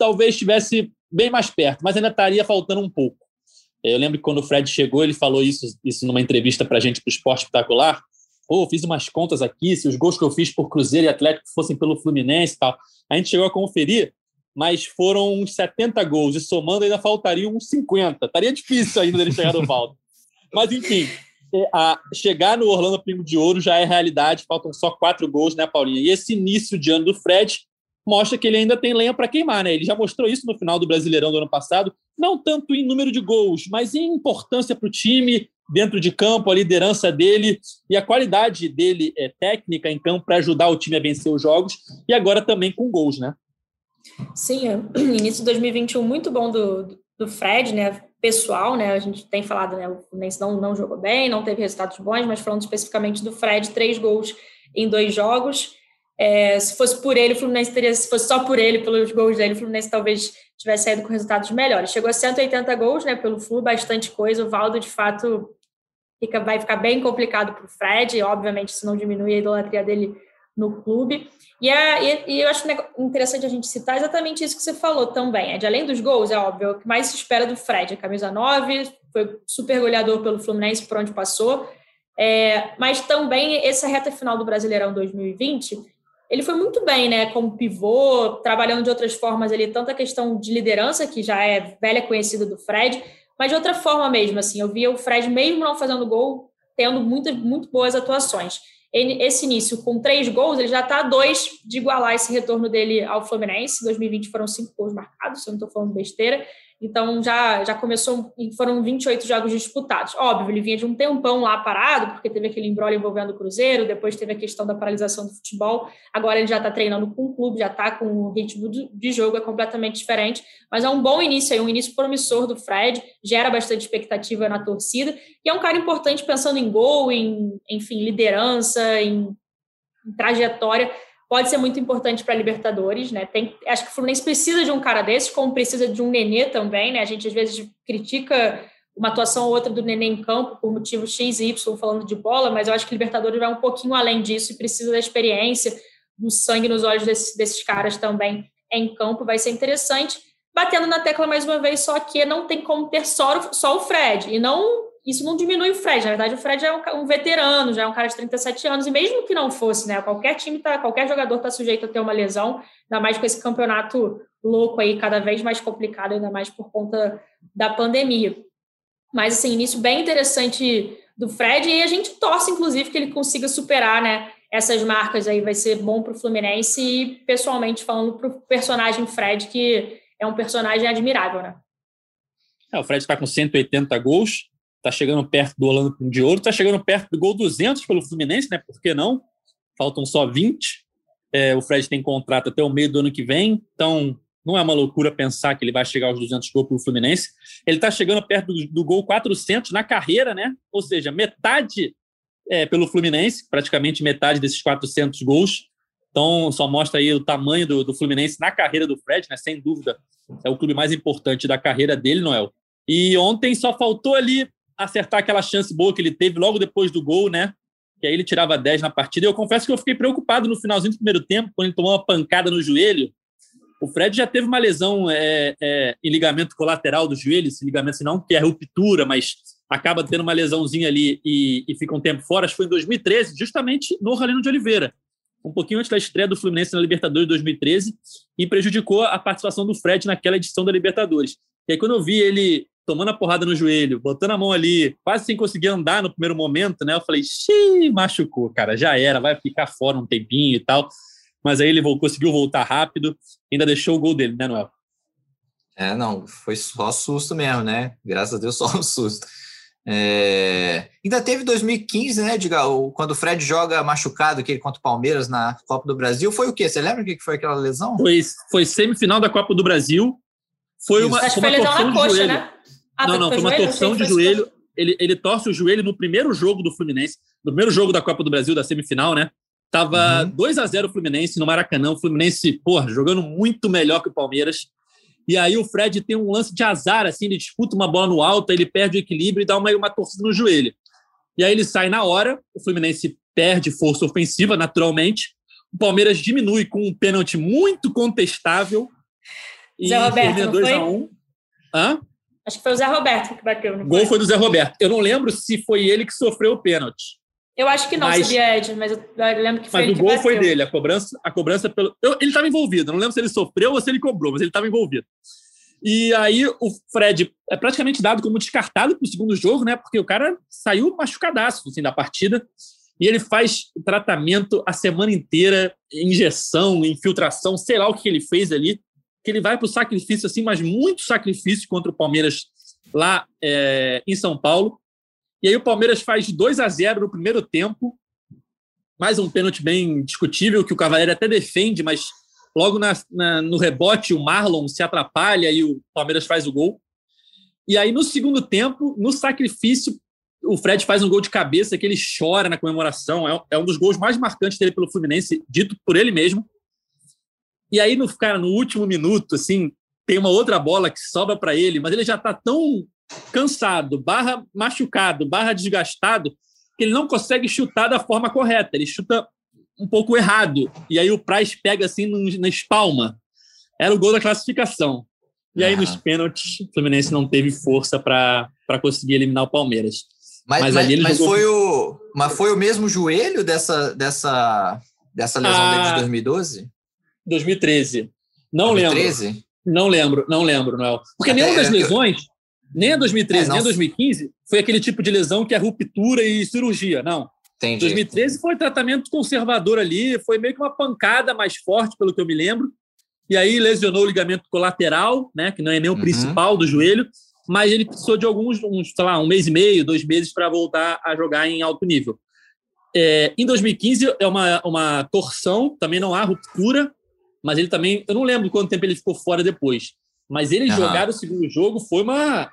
talvez estivesse bem mais perto, mas ainda estaria faltando um pouco. Eu lembro que quando o Fred chegou, ele falou isso, isso numa entrevista para a gente para o Esporte Espetacular. Pô, fiz umas contas aqui, se os gols que eu fiz por Cruzeiro e Atlético fossem pelo Fluminense e tal. A gente chegou a conferir, mas foram uns 70 gols, e somando ainda faltariam uns 50. Estaria difícil ainda dele chegar no Valdo. *laughs* mas, enfim, é, a chegar no Orlando Primo de Ouro já é realidade, faltam só quatro gols, né, Paulinha? E esse início de ano do Fred mostra que ele ainda tem lenha para queimar, né? Ele já mostrou isso no final do Brasileirão do ano passado, não tanto em número de gols, mas em importância para o time, dentro de campo, a liderança dele e a qualidade dele é, técnica em campo para ajudar o time a vencer os jogos e agora também com gols, né? Sim, é, *clears throat* início de 2021 muito bom do, do Fred, né? Pessoal, né? A gente tem falado, né? O Fluminense não, não jogou bem, não teve resultados bons, mas falando especificamente do Fred, três gols em dois jogos. É, se fosse por ele, o Fluminense teria, se fosse só por ele, pelos gols dele, o Fluminense talvez tivesse saído com resultados melhores. Chegou a 180 gols, né? Pelo Flu, bastante coisa. O Valdo, de fato, fica, vai ficar bem complicado para o Fred, obviamente isso não diminui a idolatria dele no clube. E, é, e, e, eu acho interessante a gente citar exatamente isso que você falou também. É de além dos gols, é óbvio, o que mais se espera do Fred, a camisa 9, foi super goleador pelo Fluminense por onde passou. É, mas também essa reta final do Brasileirão 2020, ele foi muito bem, né? Como pivô, trabalhando de outras formas ali, tanto a questão de liderança, que já é velha conhecida do Fred, mas de outra forma mesmo, assim, eu via o Fred, mesmo não fazendo gol, tendo muitas, muito boas atuações. Esse início, com três gols, ele já está a dois de igualar esse retorno dele ao Fluminense. Em 2020 foram cinco gols marcados, se eu não estou falando besteira. Então já, já começou, foram 28 jogos disputados. Óbvio, ele vinha de um tempão lá parado, porque teve aquele embrolho envolvendo o Cruzeiro, depois teve a questão da paralisação do futebol. Agora ele já está treinando com o clube, já está com o ritmo de jogo é completamente diferente. Mas é um bom início aí, um início promissor do Fred, gera bastante expectativa na torcida. E é um cara importante pensando em gol, em enfim, liderança, em, em trajetória pode ser muito importante para Libertadores, né? Tem, acho que o Fluminense precisa de um cara desse, como precisa de um Nenê também, né? A gente às vezes critica uma atuação ou outra do Nenê em campo por motivo X e Y falando de bola, mas eu acho que Libertadores vai um pouquinho além disso e precisa da experiência, do sangue nos olhos desse, desses caras também em campo, vai ser interessante. Batendo na tecla mais uma vez, só que não tem como ter só, só o Fred, e não isso não diminui o Fred. Na verdade, o Fred é um, veterano, já é um cara de 37 anos, e mesmo que não fosse, né? Qualquer time tá, qualquer jogador está sujeito a ter uma lesão, ainda mais com esse campeonato louco aí, cada vez mais complicado, ainda mais por conta da pandemia. Mas assim, início bem interessante do Fred, e a gente torce, inclusive, que ele consiga superar, né? Essas marcas aí vai ser bom para o Fluminense e, pessoalmente, falando para o personagem Fred, que é um personagem admirável, né? É, o Fred está com 180 gols, está chegando perto do Orlando de Ouro, está chegando perto do gol 200 pelo Fluminense, né? Por que não? Faltam só 20. É, o Fred tem contrato até o meio do ano que vem, então não é uma loucura pensar que ele vai chegar aos 200 gols pelo Fluminense. Ele está chegando perto do, do, gol 400 na carreira, né? Ou seja, metade é, pelo Fluminense, praticamente metade desses 400 gols. Então, só mostra aí o tamanho do, do Fluminense na carreira do Fred, né? Sem dúvida, é o clube mais importante da carreira dele, Noel. E ontem só faltou ali acertar aquela chance boa que ele teve logo depois do gol, né? Que aí ele tirava 10 na partida. Eu confesso que eu fiquei preocupado no finalzinho do primeiro tempo, quando ele tomou uma pancada no joelho. O Fred já teve uma lesão é, é, em ligamento colateral do joelho, esse ligamento não que é ruptura, mas acaba tendo uma lesãozinha ali e, e fica um tempo fora. Acho que foi em 2013, justamente no Ralino de Oliveira. Um pouquinho antes da estreia do Fluminense na Libertadores de 2013 e prejudicou a participação do Fred naquela edição da Libertadores. E aí, quando eu vi ele tomando a porrada no joelho, botando a mão ali, quase sem conseguir andar no primeiro momento, né? Eu falei, xiii, machucou, cara, já era, vai ficar fora um tempinho e tal. Mas aí ele conseguiu voltar rápido, ainda deixou o gol dele, né, Noel? É, não, foi só susto mesmo, né? Graças a Deus, *laughs* só um susto. É... Ainda teve 2015, né, Diga, quando o Fred joga machucado aquele contra o Palmeiras na Copa do Brasil. Foi o quê? Você lembra o que foi aquela lesão? Foi, foi semifinal da Copa do Brasil. Foi uma, Acho uma foi lesão na coxa, joelho. né? Ah, não, não, foi uma joelho? torção de joelho. Ele, ele torce o joelho no primeiro jogo do Fluminense, no primeiro jogo da Copa do Brasil, da semifinal, né? Tava Uhum. 2 a 0 o Fluminense no Maracanã. O Fluminense, porra, jogando muito melhor que o Palmeiras. E aí o Fred tem um lance de azar, assim, ele disputa uma bola no alto, ele perde o equilíbrio e dá uma, uma torcida no joelho. E aí ele sai na hora, o Fluminense perde força ofensiva, naturalmente. O Palmeiras diminui com um pênalti muito contestável. E Zé Roberto, termina não 2 foi? a 1 Hã? Acho que foi o Zé Roberto que bateu. O gol foi do Zé Roberto. Eu não lembro se foi ele que sofreu o pênalti. Eu acho que não, Mas- sabia, Ed, mas eu lembro que foi Mas o gol foi dele. A cobrança, a cobrança pelo. eu- ele estava envolvido. Não lembro se ele sofreu ou se ele cobrou, mas ele estava envolvido. E aí o Fred é praticamente dado como descartado para o segundo jogo, né? Porque o cara saiu machucadaço assim, da partida. E ele faz tratamento a semana inteira, injeção, infiltração, sei lá o que ele fez ali. Que ele vai para o sacrifício, assim, mas muito sacrifício contra o Palmeiras lá é, em São Paulo. E aí o Palmeiras faz 2 a 0 no primeiro tempo. Mais um pênalti bem discutível, que o Cavaleiro até defende, mas logo na- na- no rebote o Marlon se atrapalha e o Palmeiras faz o gol. E aí no segundo tempo, no sacrifício, o Fred faz um gol de cabeça que ele chora na comemoração. É é um dos gols mais marcantes dele pelo Fluminense, dito por ele mesmo. E aí, no, cara, no último minuto, assim, tem uma outra bola que sobra para ele, mas ele já está tão cansado, barra machucado, barra desgastado, que ele não consegue chutar da forma correta. Ele chuta um pouco errado. E aí o Price pega assim na espalma. Era o gol da classificação. E aí, Ah. nos pênaltis, o Fluminense não teve força para conseguir eliminar o Palmeiras. Mas, Mas mas, ali ele mas jogou- foi o, mas foi o mesmo joelho dessa, dessa, dessa lesão Ah, dele de 2012? 2013. Não lembro. 2013? Não lembro, não lembro, Noel. Porque Até- nenhuma das eu- lesões, nem a 2013, É, nem a 2015, foi aquele tipo de lesão que é ruptura e cirurgia. Não. Entendi. 2013 foi tratamento conservador ali, foi meio que uma pancada mais forte, pelo que eu me lembro. E aí lesionou o ligamento colateral, né, que não é nem o Uhum. principal do joelho, mas ele precisou de alguns, uns, sei lá, um mês e meio, dois meses para voltar a jogar em alto nível. É, em 2015 é uma, uma torção, também não há ruptura, mas ele também, eu não lembro quanto tempo ele ficou fora depois, mas ele Aham. jogar o segundo jogo foi uma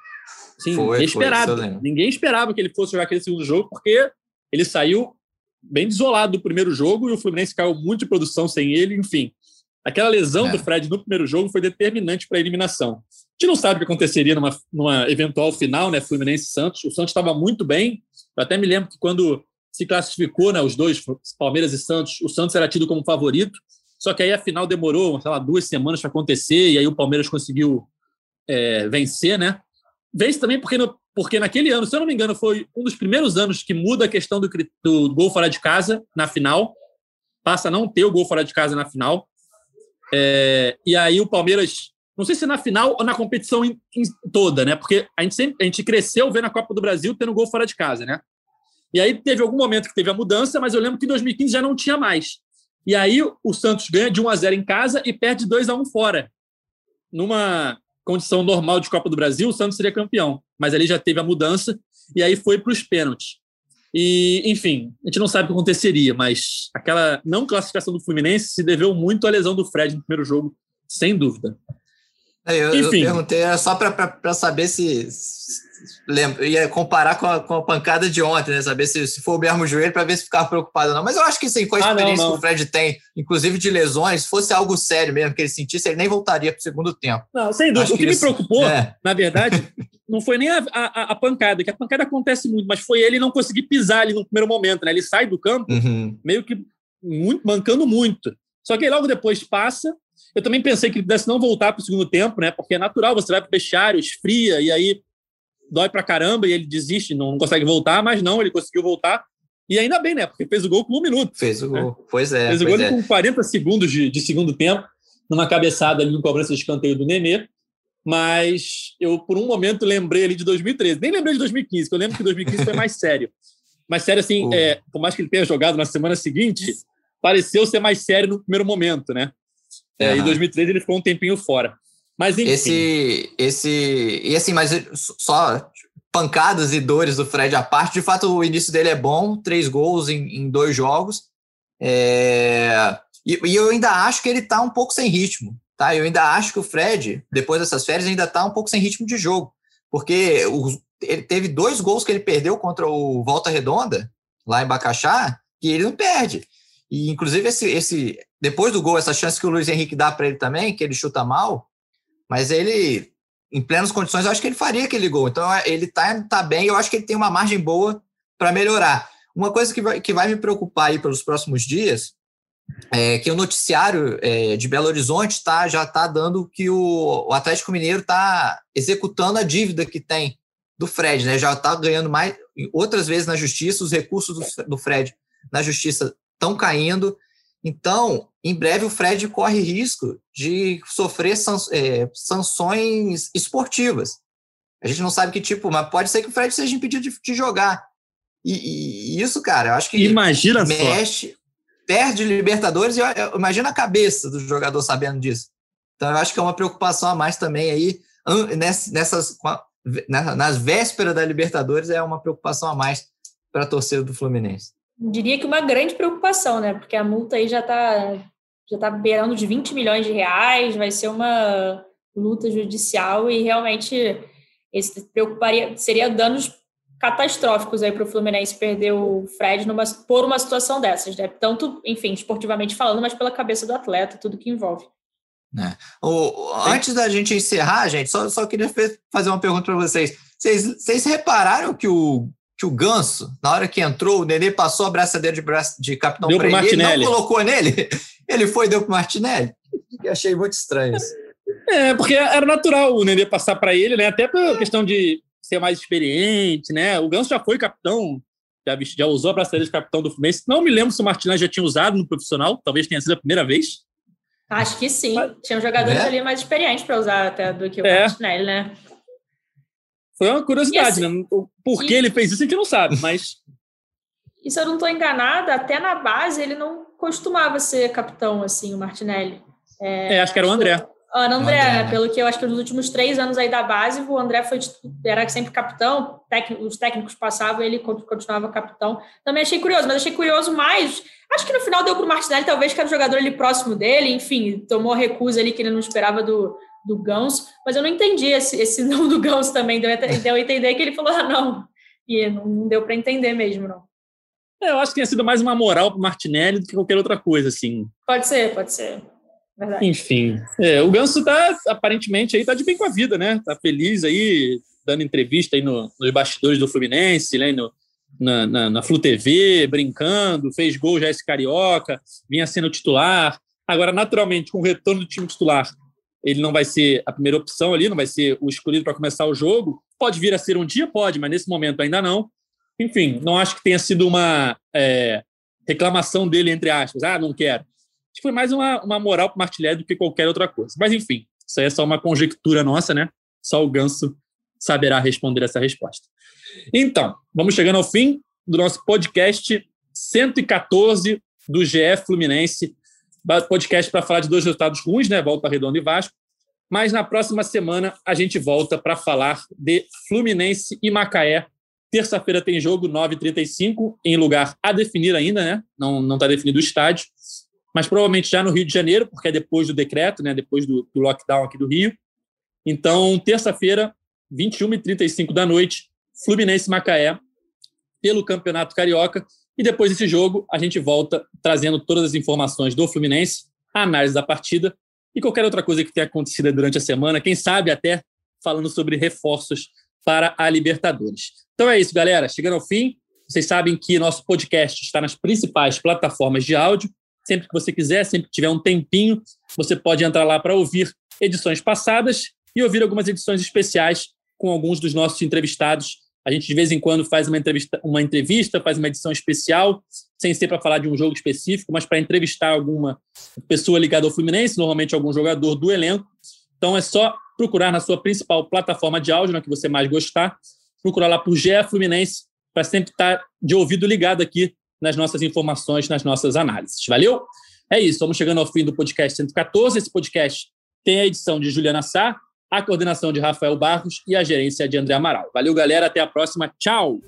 assim, Foi, foi, inesperado. lembro. Ninguém esperava que ele fosse jogar aquele segundo jogo, porque ele saiu bem desolado do primeiro jogo e o Fluminense caiu muito de produção sem ele, enfim. Aquela lesão É. do Fred no primeiro jogo foi determinante para a eliminação. A gente não sabe o que aconteceria numa, numa eventual final, né? Fluminense e Santos. O Santos estava muito bem. Eu até me lembro que quando se classificou, né, os dois, Palmeiras e Santos, o Santos era tido como favorito. Só que aí a final demorou, sei lá, duas semanas para acontecer e aí o Palmeiras conseguiu é, vencer, né? Vence também porque, no- porque naquele ano, se eu não me engano, foi um dos primeiros anos que muda a questão do, do gol fora de casa na final. Passa a não ter o gol fora de casa na final. É, e aí o Palmeiras, não sei se na final ou na competição em- em toda, né? Porque a gente sempre a gente cresceu vendo a Copa do Brasil tendo gol fora de casa, né? E aí teve algum momento que teve a mudança, mas eu lembro que em 2015 já não tinha mais. E aí o Santos ganha de 1 a 0 em casa e perde 2 a 1 fora. Numa condição normal de Copa do Brasil, o Santos seria campeão, mas ali já teve a mudança e aí foi para os pênaltis. E, enfim, a gente não sabe o que aconteceria, mas aquela não classificação do Fluminense se deveu muito à lesão do Fred no primeiro jogo, sem dúvida. É, Eu, eu perguntei era só para saber se lembra, ia comparar com a, com a pancada de ontem, né? Saber se, se for o mesmo joelho para ver se ficava preocupado ou não. Mas eu acho que sim, com a Ah, não, experiência não. que o Fred tem, inclusive de lesões, se fosse algo sério mesmo que ele sentisse, ele nem voltaria para o segundo tempo. Não, sem dúvida. Acho O que, que me preocupou, é. na verdade, *laughs* não foi nem a, a- a pancada, que a pancada acontece muito, mas foi ele não conseguir pisar ali no primeiro momento, né? Ele sai do campo Uhum. meio que muito, mancando muito. Só que logo depois passa. Eu também pensei que ele pudesse não voltar para o segundo tempo, né? Porque é natural, você vai para o vestiário, esfria, e aí dói pra caramba, e ele desiste, não, consegue voltar, mas não, ele conseguiu voltar. E ainda bem, né? Porque fez o gol com um minuto. Fez o gol. Pois é. Fez o gol é. com 40 segundos de, de segundo tempo, numa cabeçada ali no cobrança de escanteio do Nenê. mas eu, por um momento, lembrei ali de 2013. Nem lembrei de 2015, porque eu lembro que 2015 foi mais sério. Mas sério, assim, é, por mais que ele tenha jogado na semana seguinte, pareceu ser mais sério no primeiro momento, né? É, uhum. Em 2013 ele ficou um tempinho fora. Mas enfim. Esse, esse, e assim, mas só pancadas e dores do Fred à parte, de fato o início dele é bom, três gols em, em dois jogos. É, e, e, eu ainda acho que ele tá um pouco sem ritmo, tá? Eu ainda acho que o Fred, depois dessas férias, ainda tá um pouco sem ritmo de jogo, porque o, ele teve dois gols que ele perdeu contra o Volta Redonda, lá em Bacaxá, que ele não perde. E, inclusive, esse, esse depois do gol, essa chance que o Luiz Henrique dá para ele também, que ele chuta mal, mas ele, em plenas condições, eu acho que ele faria aquele gol. Então, é, ele tá, tá bem, eu acho que ele tem uma margem boa para melhorar. Uma coisa que vai, que vai me preocupar aí pelos próximos dias é que o noticiário é, de Belo Horizonte tá, já está dando que o, o Atlético Mineiro está executando a dívida que tem do Fred, né? Já está ganhando mais outras vezes na justiça, os recursos do, do Fred na justiça estão caindo. Então, em breve o Fred corre risco de sofrer é, sanções esportivas. A gente não sabe que tipo, mas pode ser que o Fred seja impedido de, jogar. E, e, isso, cara, eu acho que imagina mexe, só. perde Libertadores e imagina a cabeça do jogador sabendo disso. Então, eu acho que é uma preocupação a mais também aí nessas, nas vésperas da Libertadores é uma preocupação a mais para a torcida do Fluminense diria que uma grande preocupação, né? Porque a multa aí já está já tá beirando de 20 milhões de reais, vai ser uma luta judicial e realmente esse preocuparia seria danos catastróficos aí para o Fluminense perder o Fred numa, por uma situação dessas, né? Tanto, enfim, esportivamente falando, mas pela cabeça do atleta, tudo que envolve. É. O, antes da gente encerrar, gente, só, só queria fazer uma pergunta para vocês. vocês. Vocês repararam que o que o Ganso, na hora que entrou, o Nenê passou a braçadeira de, braço, de capitão para ele, ele não colocou nele. *laughs* Ele foi e deu para Martinelli. Achei muito estranho isso. É, porque era natural o Nenê passar para ele, né? Até por questão de ser mais experiente, né? O Ganso já foi capitão, já, já usou a braçadeira de capitão do Fluminense. Não me lembro se o Martinelli já tinha usado no profissional, talvez tenha sido a primeira vez. Acho que sim. Tinha jogadores é? ali mais experientes para usar até do que o é. Martinelli, né? Foi uma curiosidade, assim, né? Por que ele fez isso a gente não sabe, mas. E se eu não estou enganada, até na base ele não costumava ser capitão, assim, o Martinelli. É, é acho que era o André. Era o André, André né? pelo que eu acho que nos últimos três anos aí da base, o André foi era sempre capitão, os técnicos passavam ele continuava capitão. Também achei curioso, mas achei curioso mais. Acho que no final deu para o Martinelli, talvez que era o jogador ali próximo dele, enfim, tomou a recusa ali que ele não esperava do, do Ganso, mas eu não entendi esse, esse *laughs* não do Ganso também, deu, deu a entender que ele falou, ah, não, e não deu para entender mesmo, não. É, eu acho que tinha sido mais uma moral para Martinelli do que qualquer outra coisa, assim. Pode ser, pode ser. Verdade. Enfim, é, o Ganso tá, aparentemente, aí tá de bem com a vida, né? Tá feliz aí, dando entrevista aí no, nos bastidores do Fluminense, né? No, na, na, na Flu TV, brincando, fez gol já esse carioca, vinha sendo titular. Agora, naturalmente, com o retorno do time titular, ele não vai ser a primeira opção ali, não vai ser o escolhido para começar o jogo. Pode vir a ser um dia, pode, mas nesse momento ainda não. Enfim, não acho que tenha sido uma é, reclamação dele, entre aspas. Ah, não quero. Acho que foi mais uma, uma moral para o Martilhé do que qualquer outra coisa. Mas, enfim, isso aí é só uma conjectura nossa, né? Só o Ganso saberá responder essa resposta. Então, vamos chegando ao fim do nosso podcast 114 do GE Fluminense podcast para falar de dois resultados ruins, né? Volta Redonda e Vasco. Mas na próxima semana a gente volta para falar de Fluminense e Macaé. Terça-feira tem jogo, 9h35, em lugar a definir ainda, né? Não está definido o estádio. Mas provavelmente já no Rio de Janeiro, porque é depois do decreto, né? Depois do, do lockdown aqui do Rio. Então, terça-feira, 21h35 da noite, Fluminense e Macaé, pelo Campeonato Carioca. E depois desse jogo, a gente volta trazendo todas as informações do Fluminense, a análise da partida e qualquer outra coisa que tenha acontecido durante a semana, quem sabe até falando sobre reforços para a Libertadores. Então é isso, galera. Chegando ao fim, vocês sabem que nosso podcast está nas principais plataformas de áudio. Sempre que você quiser, sempre que tiver um tempinho, você pode entrar lá para ouvir edições passadas e ouvir algumas edições especiais com alguns dos nossos entrevistados a gente, de vez em quando, faz uma entrevista, uma entrevista faz uma edição especial, sem ser para falar de um jogo específico, mas para entrevistar alguma pessoa ligada ao Fluminense, normalmente algum jogador do elenco. Então é só procurar na sua principal plataforma de áudio, na que você mais gostar, procurar lá por GE Fluminense para sempre estar de ouvido ligado aqui nas nossas informações, nas nossas análises. Valeu? É isso, estamos chegando ao fim do podcast 114. Esse podcast tem a edição de Juliana Sá, a coordenação de Rafael Barros e a gerência de André Amaral. Valeu, galera. Até a próxima. Tchau!